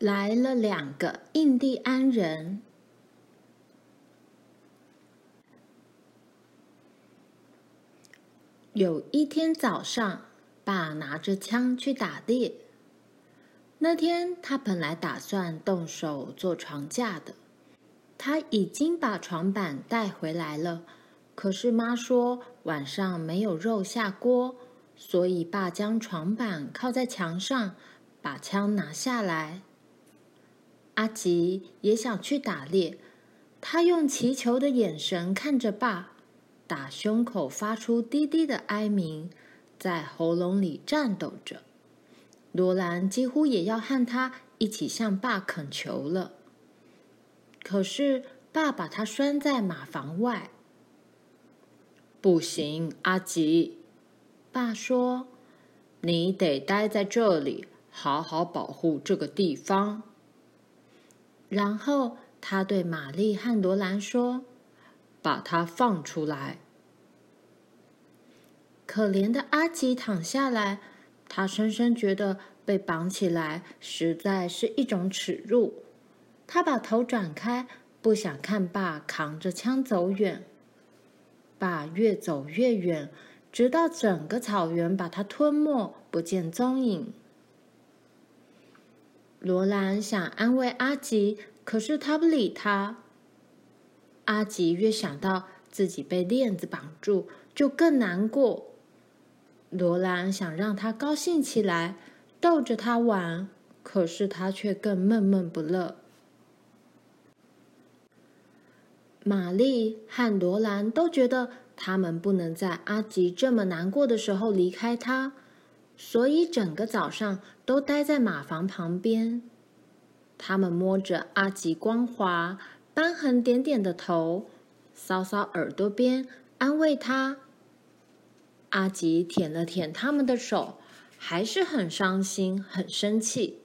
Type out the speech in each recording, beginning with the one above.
来了两个印第安人。有一天早上，爸拿着枪去打猎。那天他本来打算动手做床架的，他已经把床板带回来了。可是妈说晚上没有肉下锅，所以爸将床板靠在墙上，把枪拿下来。阿吉也想去打猎，他用祈求的眼神看着爸，打胸口发出低低的哀鸣，在喉咙里颤抖着。罗兰几乎也要和他一起向爸恳求了，可是爸把他拴在马房外。不行，阿吉，爸说，你得待在这里，好好保护这个地方。然后他对玛丽和罗兰说：“把他放出来。”可怜的阿吉躺下来，他深深觉得被绑起来实在是一种耻辱。他把头转开，不想看爸扛着枪走远。爸越走越远，直到整个草原把他吞没，不见踪影。罗兰想安慰阿吉，可是他不理他。阿吉越想到自己被链子绑住，就更难过。罗兰想让他高兴起来，逗着他玩，可是他却更闷闷不乐。玛丽和罗兰都觉得他们不能在阿吉这么难过的时候离开他。所以整个早上都待在马房旁边，他们摸着阿吉光滑、斑痕点点的头，搔搔耳朵边，安慰他。阿吉舔了舔他们的手，还是很伤心、很生气。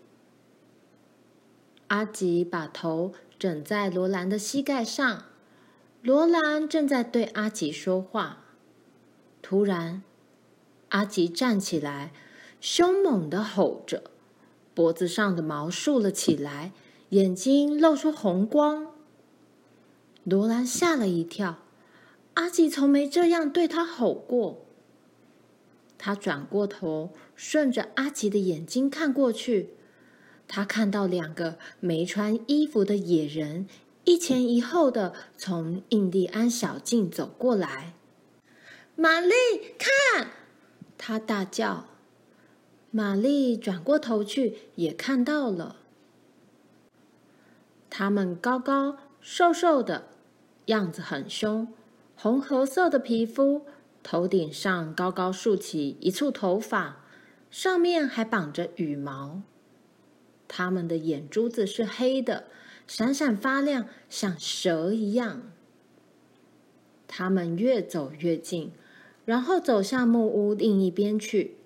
阿吉把头枕在罗兰的膝盖上，罗兰正在对阿吉说话。突然，阿吉站起来。凶猛地吼着，脖子上的毛竖了起来，眼睛露出红光。罗兰吓了一跳，阿吉从没这样对他吼过。他转过头，顺着阿吉的眼睛看过去，他看到两个没穿衣服的野人一前一后的从印第安小径走过来。玛丽，看！他大叫。玛丽转过头去，也看到了。他们高高瘦瘦的，样子很凶，红褐色的皮肤，头顶上高高竖起一簇头发，上面还绑着羽毛。他们的眼珠子是黑的，闪闪发亮，像蛇一样。他们越走越近，然后走向木屋另一边去。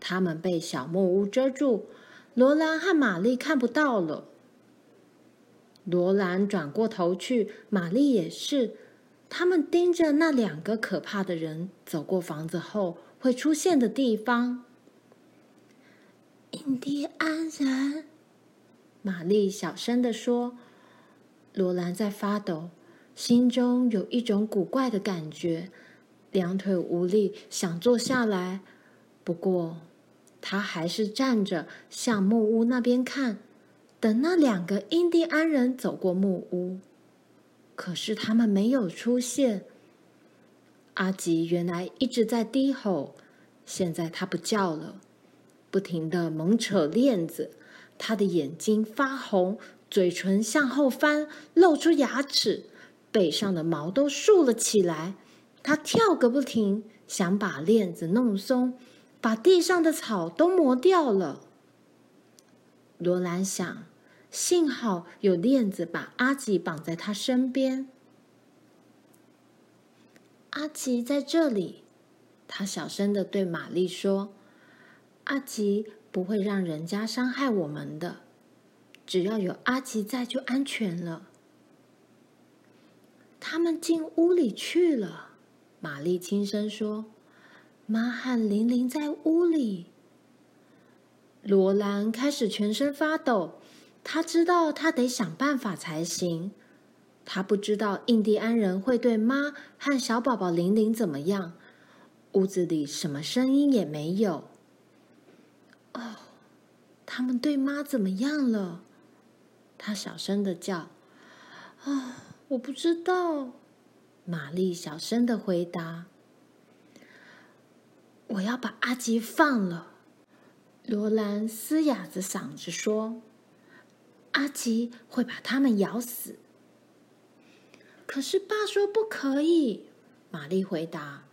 他们被小木屋遮住，罗兰和玛丽看不到了。罗兰转过头去，玛丽也是。他们盯着那两个可怕的人走过房子后会出现的地方。印第安人，玛丽小声的说。罗兰在发抖，心中有一种古怪的感觉，两腿无力，想坐下来。不过，他还是站着，向木屋那边看，等那两个印第安人走过木屋。可是他们没有出现。阿吉原来一直在低吼，现在他不叫了，不停地猛扯链子。他的眼睛发红，嘴唇向后翻，露出牙齿，背上的毛都竖了起来。他跳个不停，想把链子弄松。把地上的草都磨掉了。罗兰想，幸好有链子把阿吉绑在他身边。阿吉在这里，他小声的对玛丽说：“阿吉不会让人家伤害我们的，只要有阿吉在就安全了。”他们进屋里去了，玛丽轻声说。妈和玲玲在屋里。罗兰开始全身发抖，他知道他得想办法才行。他不知道印第安人会对妈和小宝宝玲玲怎么样。屋子里什么声音也没有。哦，他们对妈怎么样了？他小声的叫：“啊、哦，我不知道。”玛丽小声的回答：“我要把阿吉放了。”罗兰嘶哑着嗓子说：“阿吉会把他们咬死。”可是爸说不可以。玛丽回答：“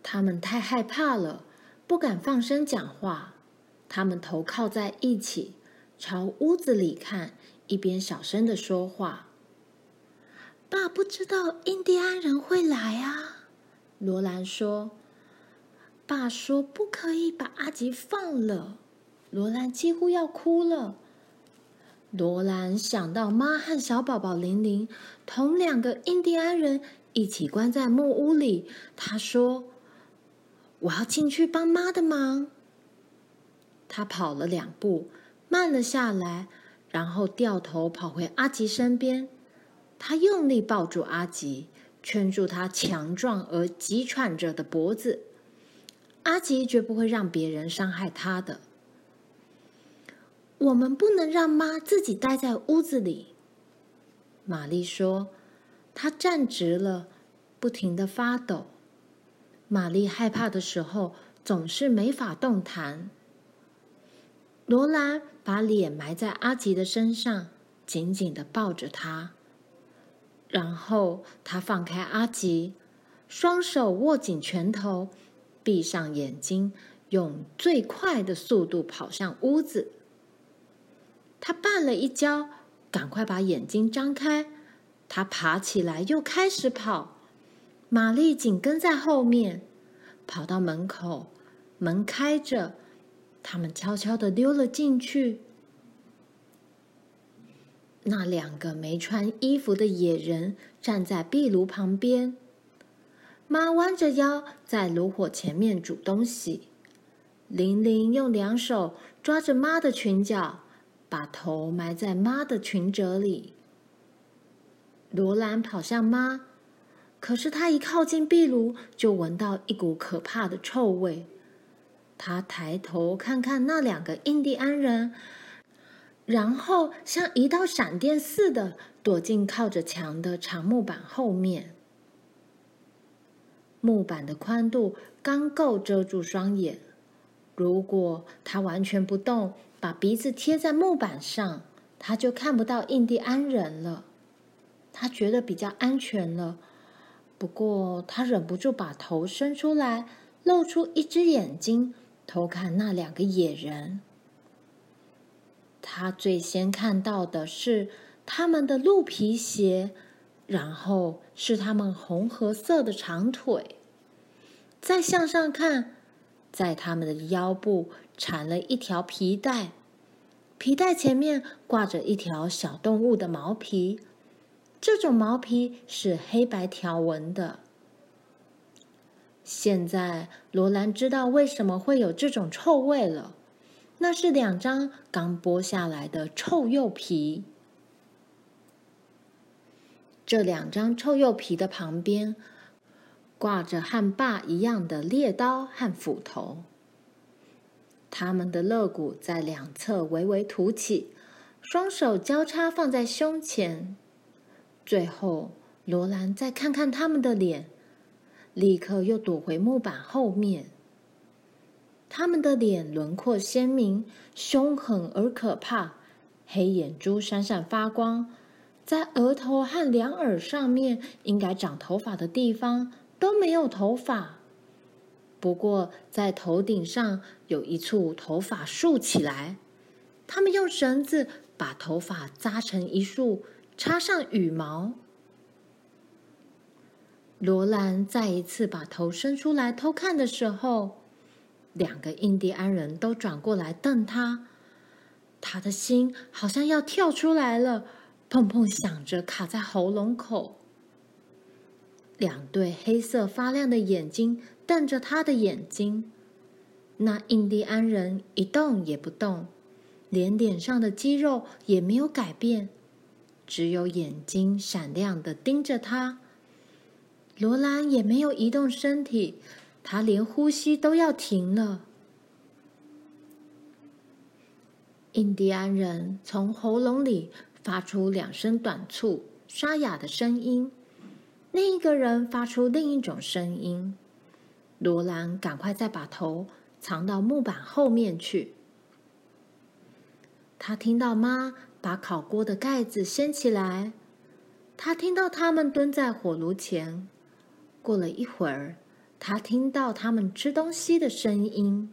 他们太害怕了，不敢放声讲话。他们头靠在一起，朝屋子里看，一边小声的说话。”爸不知道印第安人会来啊。罗兰说。爸说不可以把阿吉放了。罗兰几乎要哭了。罗兰想到妈和小宝宝玲玲同两个印第安人一起关在木屋里，他说：“我要进去帮妈的忙。”他跑了两步，慢了下来，然后掉头跑回阿吉身边。他用力抱住阿吉，圈住他强壮而急喘着的脖子。阿吉绝不会让别人伤害他的。我们不能让妈自己待在屋子里。玛丽说：“她站直了，不停地发抖。玛丽害怕的时候总是没法动弹。”罗兰把脸埋在阿吉的身上，紧紧地抱着他。然后他放开阿吉，双手握紧拳头，闭上眼睛，用最快的速度跑向屋子。他绊了一跤，赶快把眼睛张开。他爬起来，又开始跑。玛丽紧跟在后面，跑到门口，门开着，他们悄悄的溜了进去。那两个没穿衣服的野人站在壁炉旁边，妈弯着腰在炉火前面煮东西。玲玲用两手抓着妈的裙角。把头埋在妈的裙褶里。罗兰跑向妈，可是他一靠近壁炉，就闻到一股可怕的臭味。他抬头看看那两个印第安人，然后像一道闪电似的躲进靠着墙的长木板后面。木板的宽度刚够遮住双眼，如果他完全不动。把鼻子贴在木板上，他就看不到印第安人了。他觉得比较安全了。不过，他忍不住把头伸出来，露出一只眼睛，偷看那两个野人。他最先看到的是他们的鹿皮鞋，然后是他们红褐色的长腿。再向上看，在他们的腰部。缠了一条皮带，皮带前面挂着一条小动物的毛皮，这种毛皮是黑白条纹的。现在罗兰知道为什么会有这种臭味了，那是两张刚剥下来的臭鼬皮。这两张臭鼬皮的旁边挂着和爸一样的猎刀和斧头。他们的肋骨在两侧微微凸起，双手交叉放在胸前。最后，罗兰再看看他们的脸，立刻又躲回木板后面。他们的脸轮廓鲜明，凶狠而可怕，黑眼珠闪闪发光，在额头和两耳上面应该长头发的地方都没有头发。不过，在头顶上有一簇头发竖起来，他们用绳子把头发扎成一束，插上羽毛。罗兰再一次把头伸出来偷看的时候，两个印第安人都转过来瞪他，他的心好像要跳出来了，砰砰响着卡在喉咙口。两对黑色发亮的眼睛。瞪着他的眼睛，那印第安人一动也不动，连脸上的肌肉也没有改变，只有眼睛闪亮的盯着他。罗兰也没有移动身体，他连呼吸都要停了。印第安人从喉咙里发出两声短促、沙哑的声音，另一个人发出另一种声音。罗兰赶快再把头藏到木板后面去。他听到妈把烤锅的盖子掀起来，他听到他们蹲在火炉前。过了一会儿，他听到他们吃东西的声音。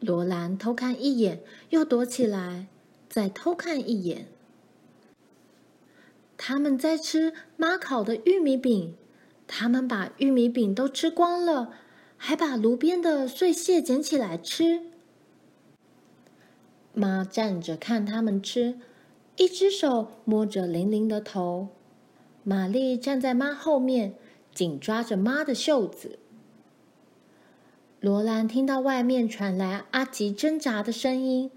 罗兰偷看一眼，又躲起来，再偷看一眼。他们在吃妈烤的玉米饼，他们把玉米饼都吃光了，还把炉边的碎屑捡起来吃。妈站着看他们吃，一只手摸着玲玲的头。玛丽站在妈后面，紧抓着妈的袖子。罗兰听到外面传来阿吉挣扎的声音，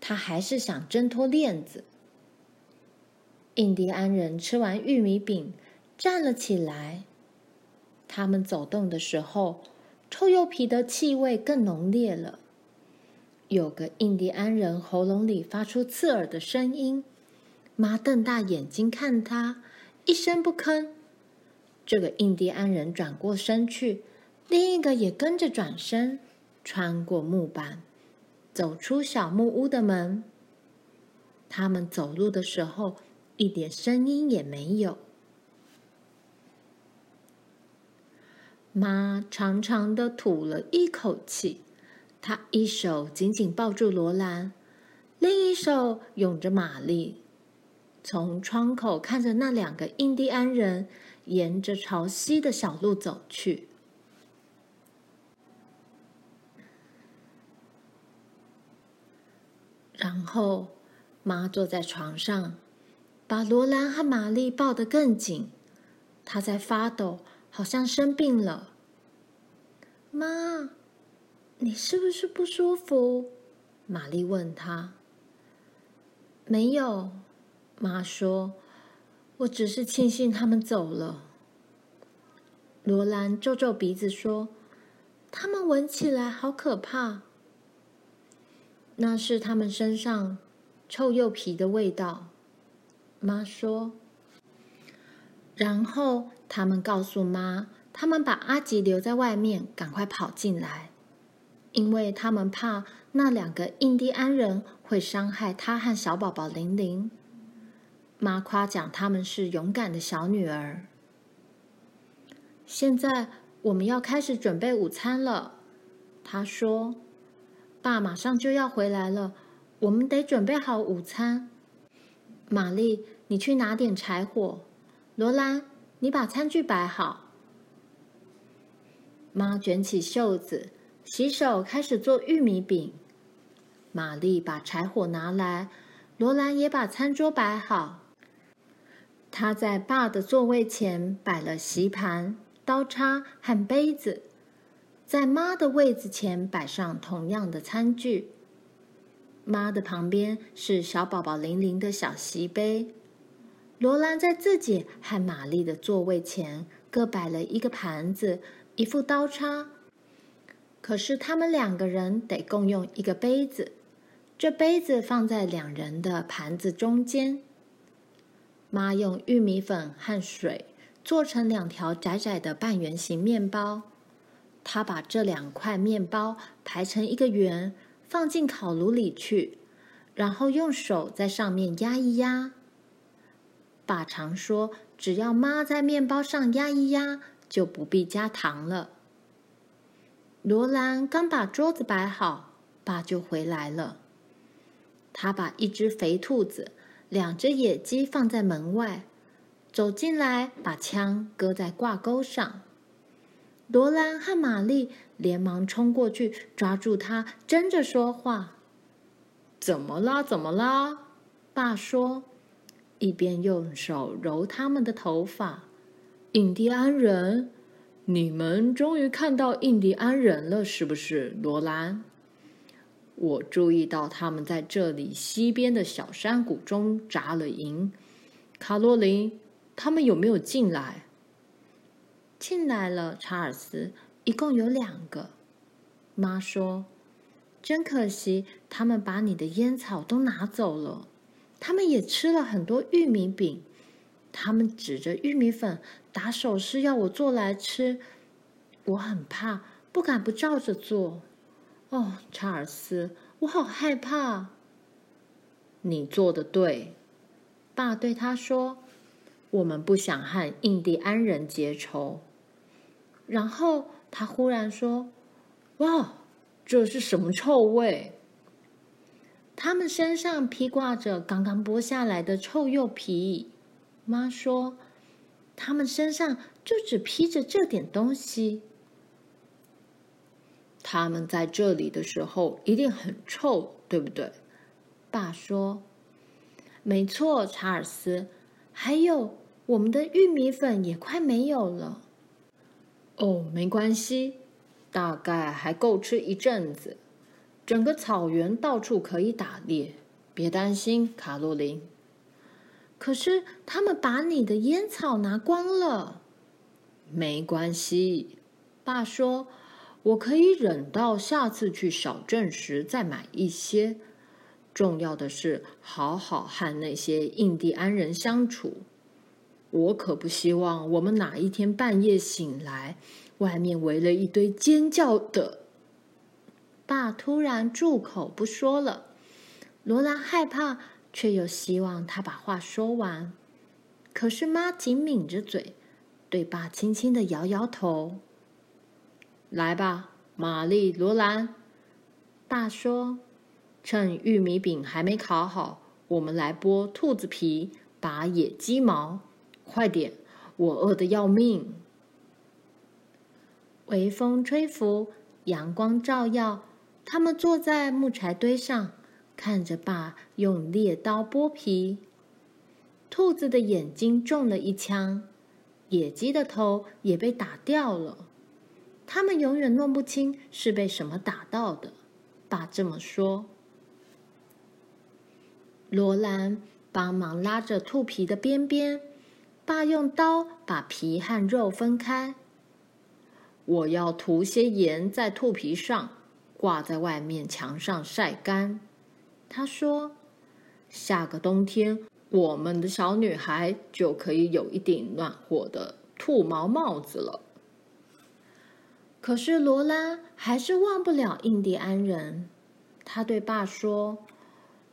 他还是想挣脱链子。印第安人吃完玉米饼，站了起来。他们走动的时候，臭鼬皮的气味更浓烈了。有个印第安人喉咙里发出刺耳的声音，妈瞪大眼睛看他，一声不吭。这个印第安人转过身去。另一个也跟着转身，穿过木板，走出小木屋的门。他们走路的时候，一点声音也没有。妈长长的吐了一口气，她一手紧紧抱住罗兰，另一手拥着玛丽，从窗口看着那两个印第安人沿着朝西的小路走去。然后，妈坐在床上，把罗兰和玛丽抱得更紧。她在发抖，好像生病了。妈，你是不是不舒服？玛丽问她。没有，妈说，我只是庆幸他们走了。罗兰皱皱鼻子说：“他们闻起来好可怕。”那是他们身上臭鼬皮的味道，妈说。然后他们告诉妈，他们把阿吉留在外面，赶快跑进来，因为他们怕那两个印第安人会伤害他和小宝宝玲玲。妈夸奖他们是勇敢的小女儿。现在我们要开始准备午餐了，她说。爸马上就要回来了，我们得准备好午餐。玛丽，你去拿点柴火。罗兰，你把餐具摆好。妈卷起袖子，洗手，开始做玉米饼。玛丽把柴火拿来，罗兰也把餐桌摆好。她在爸的座位前摆了席盘、刀叉和杯子。在妈的位子前摆上同样的餐具。妈的旁边是小宝宝玲玲的小锡杯。罗兰在自己和玛丽的座位前各摆了一个盘子、一副刀叉。可是他们两个人得共用一个杯子，这杯子放在两人的盘子中间。妈用玉米粉和水做成两条窄窄的半圆形面包。他把这两块面包排成一个圆，放进烤炉里去，然后用手在上面压一压。爸常说，只要妈在面包上压一压，就不必加糖了。罗兰刚把桌子摆好，爸就回来了。他把一只肥兔子、两只野鸡放在门外，走进来，把枪搁在挂钩上。罗兰和玛丽连忙冲过去，抓住他，争着说话：“怎么啦？怎么啦？”爸说，一边用手揉他们的头发。“印第安人，你们终于看到印第安人了，是不是？”罗兰，我注意到他们在这里西边的小山谷中扎了营。卡洛琳，他们有没有进来？进来了，查尔斯，一共有两个。妈说：“真可惜，他们把你的烟草都拿走了。他们也吃了很多玉米饼。他们指着玉米粉打手势要我做来吃。我很怕，不敢不照着做。”哦，查尔斯，我好害怕。你做的对，爸对他说：“我们不想和印第安人结仇。”然后他忽然说：“哇，这是什么臭味？”他们身上披挂着刚刚剥下来的臭柚皮。妈说：“他们身上就只披着这点东西。”他们在这里的时候一定很臭，对不对？爸说：“没错，查尔斯。还有，我们的玉米粉也快没有了。”哦，没关系，大概还够吃一阵子。整个草原到处可以打猎，别担心，卡洛琳。可是他们把你的烟草拿光了。没关系，爸说。我可以忍到下次去小镇时再买一些。重要的是好好和那些印第安人相处。我可不希望我们哪一天半夜醒来，外面围了一堆尖叫的。爸突然住口不说了。罗兰害怕，却又希望他把话说完。可是妈紧抿着嘴，对爸轻轻的摇摇头。来吧，玛丽、罗兰。爸说：“趁玉米饼还没烤好，我们来剥兔子皮，拔野鸡毛。快点，我饿得要命。”微风吹拂，阳光照耀，他们坐在木柴堆上，看着爸用猎刀剥皮。兔子的眼睛中了一枪，野鸡的头也被打掉了。他们永远弄不清是被什么打到的，爸这么说。罗兰帮忙拉着兔皮的边边，爸用刀把皮和肉分开。我要涂些盐在兔皮上，挂在外面墙上晒干。他说：“下个冬天，我们的小女孩就可以有一顶暖和的兔毛帽子了。”可是罗拉还是忘不了印第安人。他对爸说：“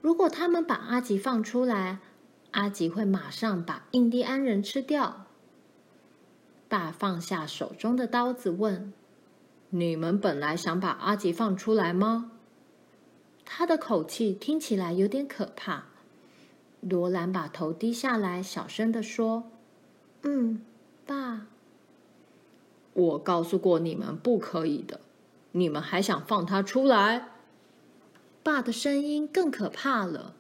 如果他们把阿吉放出来，阿吉会马上把印第安人吃掉。”爸放下手中的刀子，问：“你们本来想把阿吉放出来吗？”他的口气听起来有点可怕。罗兰把头低下来，小声的说：“嗯，爸。”我告诉过你们不可以的，你们还想放他出来？爸的声音更可怕了。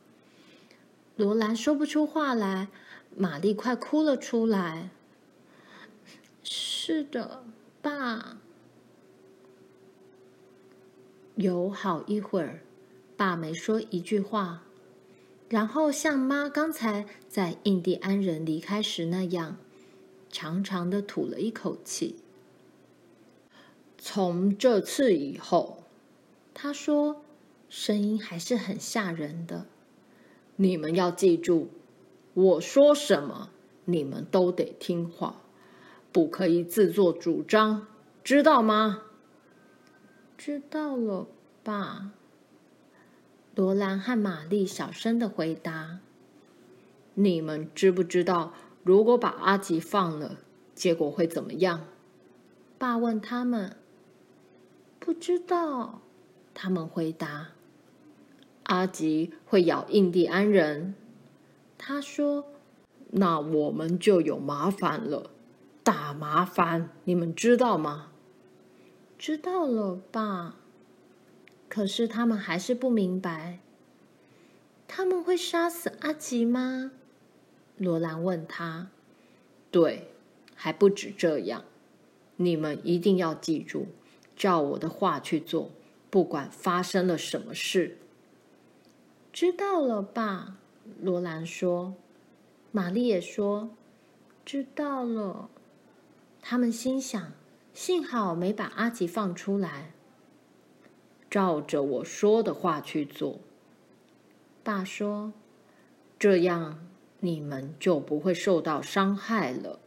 罗兰说不出话来，玛丽快哭了出来。是的，爸。有好一会儿，爸没说一句话，然后像妈刚才在印第安人离开时那样，长长的吐了一口气。从这次以后，他说，声音还是很吓人的。你们要记住，我说什么，你们都得听话，不可以自作主张，知道吗？知道了，爸。罗兰和玛丽小声的回答。你们知不知道，如果把阿吉放了，结果会怎么样？爸问他们。不知道，他们回答：“阿吉会咬印第安人。”他说：“那我们就有麻烦了，大麻烦，你们知道吗？”知道了，爸。可是他们还是不明白。他们会杀死阿吉吗？罗兰问他。对，还不止这样。你们一定要记住。照我的话去做，不管发生了什么事。知道了，爸。罗兰说。玛丽也说：“知道了。”他们心想：“幸好没把阿吉放出来。”照着我说的话去做。爸说：“这样你们就不会受到伤害了。”